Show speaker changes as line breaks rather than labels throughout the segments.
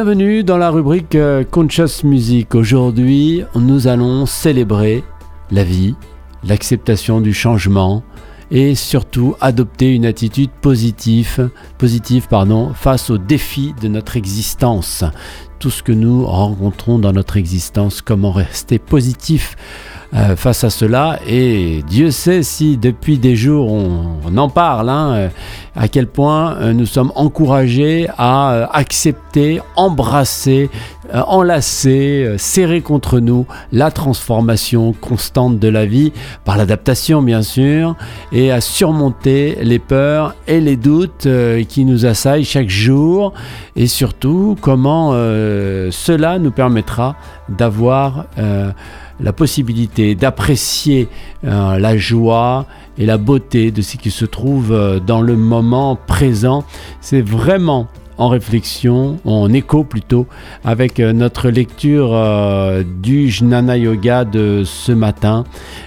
Bienvenue dans la rubrique euh, Conscious Music. Aujourd'hui, nous allons célébrer la vie, l'acceptation du changement et surtout adopter une attitude positive, positive pardon, face aux défis de notre existence. Tout ce que nous rencontrons dans notre existence, comment rester positif euh, face à cela. Et Dieu sait si depuis des jours on, en parle, hein, euh, à quel point euh, nous sommes encouragés à accepter, embrasser, enlacer, serrer contre nous la transformation constante de la vie par l'adaptation bien sûr, et à surmonter les peurs et les doutes qui nous assaillent chaque jour, et surtout comment cela nous permettra d'avoir la possibilité d'apprécier euh, la joie et la beauté de ce qui se trouve euh, dans le moment présent. C'est vraiment en réflexion, en écho plutôt, avec euh, notre lecture du Jnana Yoga de ce matin,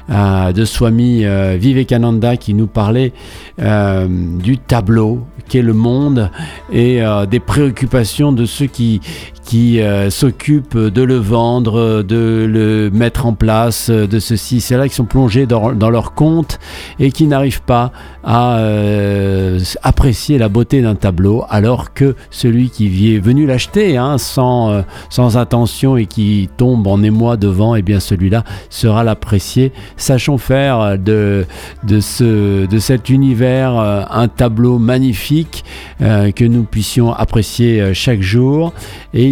de Swami Vivekananda qui nous parlait du tableau qu'est le monde et des préoccupations de ceux qui, qui euh, s'occupent de le vendre, de le mettre en place, de ceci, c'est là qui sont plongés dans, leur compte et qui n'arrivent pas à euh, apprécier la beauté d'un tableau, alors que celui qui est venu l'acheter hein, sans, euh, sans attention et qui tombe en émoi devant, et eh bien celui-là sera l'apprécier. Sachons faire de, de, ce, de cet univers un tableau magnifique que nous puissions apprécier chaque jour.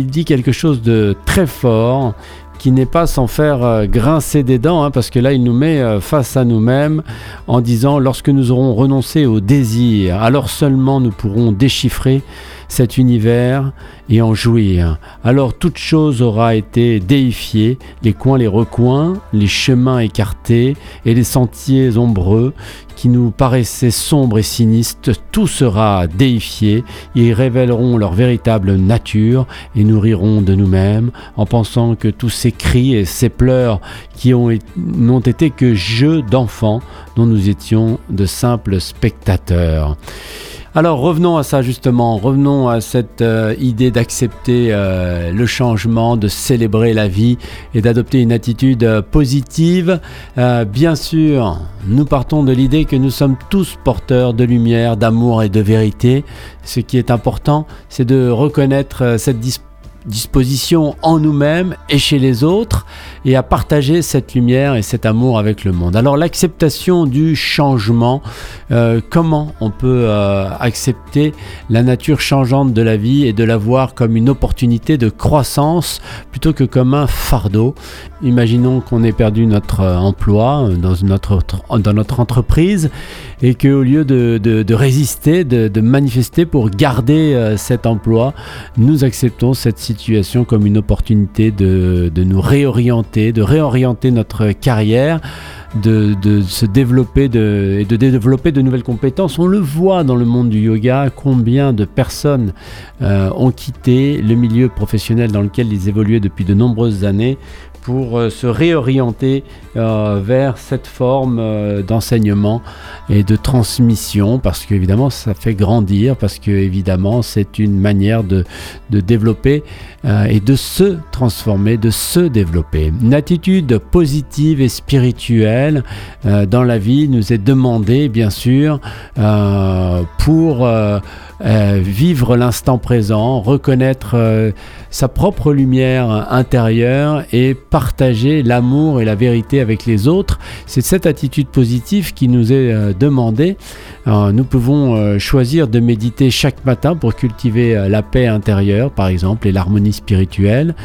Dit quelque chose de très fort qui n'est pas sans faire euh, grincer des dents, hein, parce que là, il nous met euh, face à nous-mêmes en disant, lorsque nous aurons renoncé au désir, alors seulement nous pourrons déchiffrer cet univers et en jouir. Alors toute chose aura été déifiée, les coins, les recoins, les chemins écartés et les sentiers ombreux qui nous paraissaient sombres et sinistres, tout sera déifié, ils révéleront leur véritable nature et nous rirons de nous-mêmes en pensant que tous ces cris et ces pleurs qui n'ont été que jeux d'enfants dont nous étions de simples spectateurs. Alors revenons à ça justement, revenons à cette euh, idée d'accepter euh, le changement, de célébrer la vie et d'adopter une attitude euh, positive. bien sûr, nous partons de l'idée que nous sommes tous porteurs de lumière, d'amour et de vérité. Ce qui est important, c'est de reconnaître cette disposition disposition en nous-mêmes et chez les autres et à partager cette lumière et cet amour avec le monde. Alors l'acceptation du changement, euh, comment on peut euh, accepter la nature changeante de la vie et de la voir comme une opportunité de croissance plutôt que comme un fardeau? Imaginons qu'on ait perdu notre euh, emploi dans notre, dans notre entreprise et qu'au lieu de, de, résister, de, de, manifester pour garder cet emploi, nous acceptons cette situation comme une opportunité de, nous réorienter, de réorienter notre carrière. De, se développer et de développer de nouvelles compétences. On le voit dans le monde du yoga, combien de personnes euh, ont quitté le milieu professionnel dans lequel ils évoluaient depuis de nombreuses années pour euh, se réorienter euh, vers cette forme euh, d'enseignement et de transmission parce qu'évidemment ça fait grandir parce que évidemment c'est une manière de, de développer et de se transformer, de se développer. Une attitude positive et spirituelle dans la vie nous est demandée bien sûr pour vivre l'instant présent, reconnaître sa propre lumière intérieure et partager l'amour et la vérité avec les autres. C'est cette attitude positive qui nous est euh, demandée. nous pouvons choisir de méditer chaque matin pour cultiver la paix intérieure, par exemple, et l'harmonie spirituelle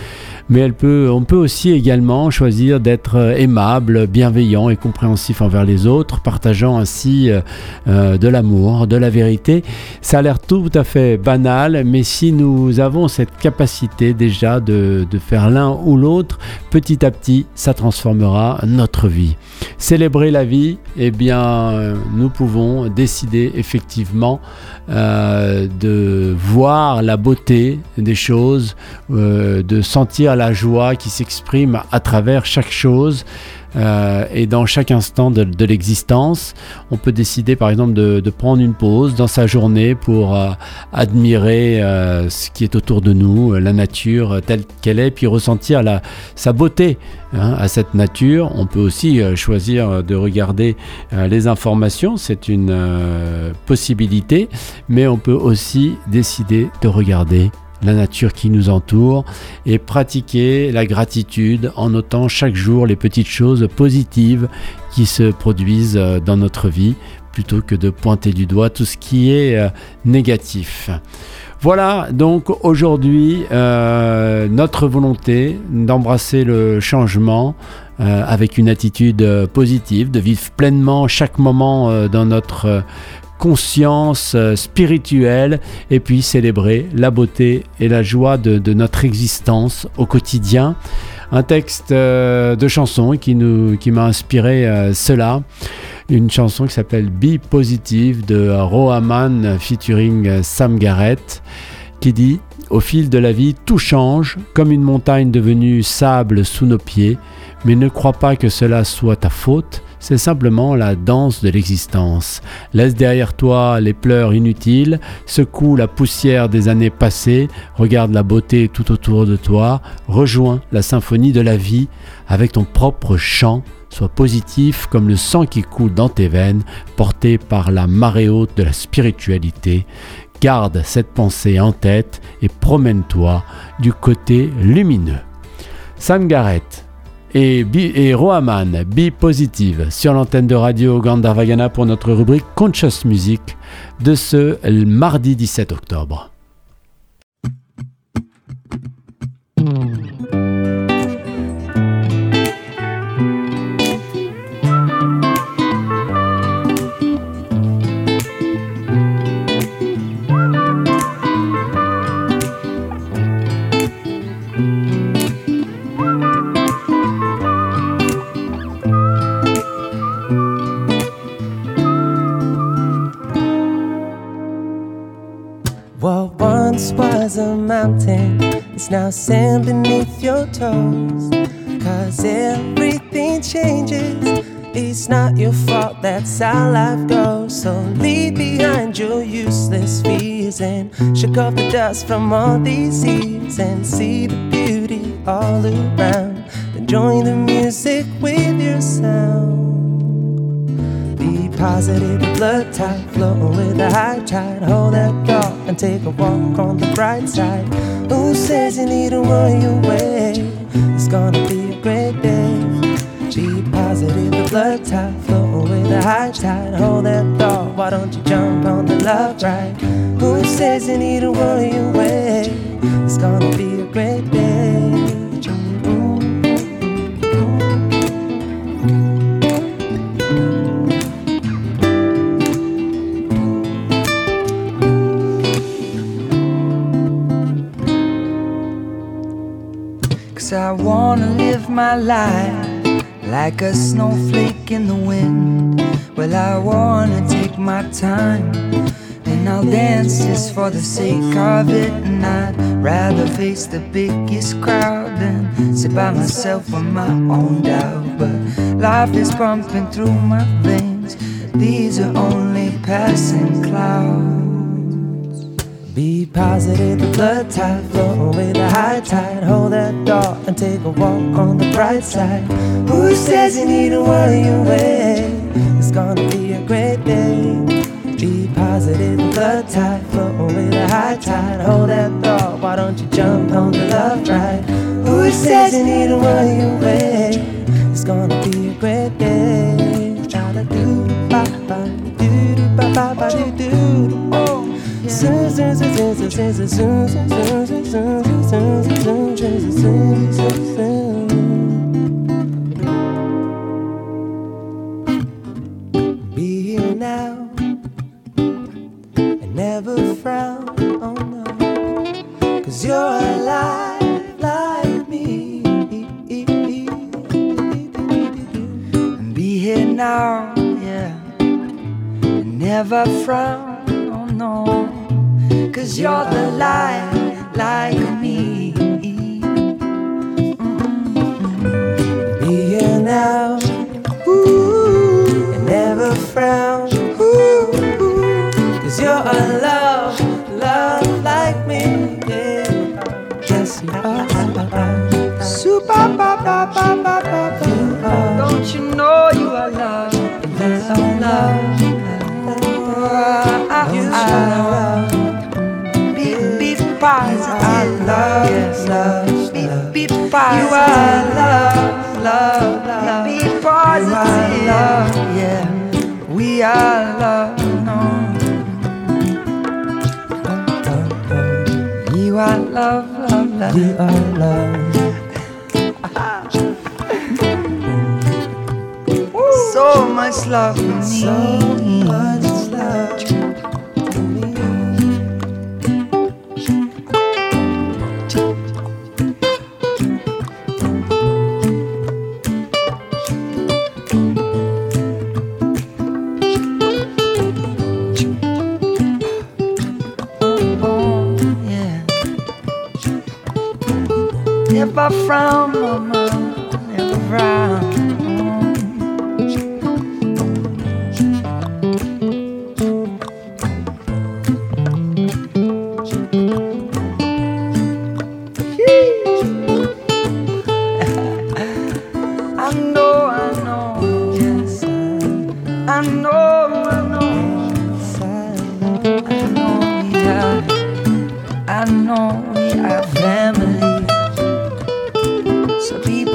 mais on peut aussi également choisir d'être euh, aimable, bienveillant et compréhensif envers les autres, partageant ainsi euh, euh, de l'amour, de la vérité. Ça a l'air tout à fait banal, mais si nous avons cette capacité déjà de, de faire l'un ou l'autre, petit à petit, ça transformera notre vie. Célébrer la vie, eh bien, nous pouvons décider effectivement de voir la beauté des choses, de sentir la joie qui s'exprime à travers chaque chose. Euh, et dans chaque instant de, l'existence. On peut décider par exemple de, prendre une pause dans sa journée pour euh, admirer euh, ce qui est autour de nous, la nature telle qu'elle est, puis ressentir sa beauté hein, à cette nature. On peut aussi choisir de regarder les informations, c'est une possibilité, mais on peut aussi décider de regarder la nature qui nous entoure et pratiquer la gratitude en notant chaque jour les petites choses positives qui se produisent euh, dans notre vie plutôt que de pointer du doigt tout ce qui est euh, négatif. Voilà donc aujourd'hui euh, notre volonté d'embrasser le changement avec une attitude positive, de vivre pleinement chaque moment dans notre conscience euh, spirituelle et puis célébrer la beauté et la joie de, notre existence au quotidien. Un texte euh, de chanson qui, qui m'a inspiré euh, cela. Une chanson qui s'appelle Be Positive de Rohaman featuring Sam Garrett qui dit Au fil de la vie, tout change, comme une montagne devenue sable sous nos pieds, mais ne crois pas que cela soit ta faute c'est simplement la danse de l'existence. Laisse derrière toi les pleurs inutiles, secoue la poussière des années passées, regarde la beauté tout autour de toi, rejoins la symphonie de la vie avec ton propre chant. Sois positif comme le sang qui coule dans tes veines, porté par la marée haute de la spiritualité. Garde cette pensée en tête et promène-toi du côté lumineux. Sam Garrett, et, Rohaman, Be Positive, sur l'antenne de radio Gandharvagana pour notre rubrique Conscious Music de ce mardi 17 octobre.
Is now sand beneath your toes. Cause everything changes. It's not your fault, that's how life goes. So leave behind your useless fears and shake off the dust from all these years and see the beauty all around. Then join the music with your sound Be positive, blood tide flowing with the high tide. Hold that and take a walk on the bright side. Who says you need to worry away? It's gonna be a great day. Be positive, the blood tide flowing with the high tide. Hold that thought, why don't you jump on the love ride? Who says you need to worry away? It's gonna be a great day. Life like a snowflake in the wind. Well, I wanna take my time and I'll dance just for the sake of it. And I'd rather face the biggest crowd than sit by myself with my own doubt. But life is pumping through my veins, these are only passing clouds. Be positive, the blood tide flow away the high tide. Hold that thought and take a walk on the bright side. Who says you need to worry away? It's gonna be a great day. Be positive, the blood tide flow away the high tide. Hold that thought, why don't you jump on the love ride? Who says you need to worry away? It's gonna be a great day. Da do ba ba never frown, oh no, Cause you're the light like me.
We love. No. You are love, love, love. You are love. so much love for me. So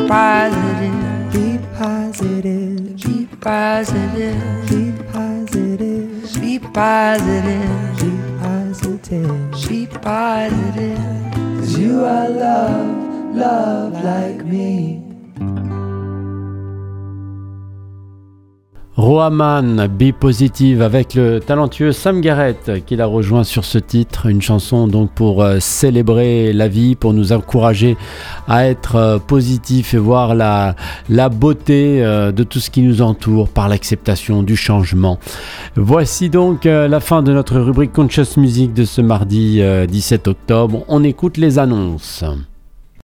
positive, be positive, be positive, be positive, be positive, be positive, be positive. Cause you are love, love like me.
Roaman, Be Positive avec le talentueux Sam Garrett qui l'a rejoint sur ce titre, une chanson donc pour euh, célébrer la vie, pour nous encourager à être euh, positif et voir la, la beauté euh, de tout ce qui nous entoure par l'acceptation du changement. Voici donc la fin de notre rubrique Conscious Music de ce mardi euh, 17 octobre. On écoute les annonces.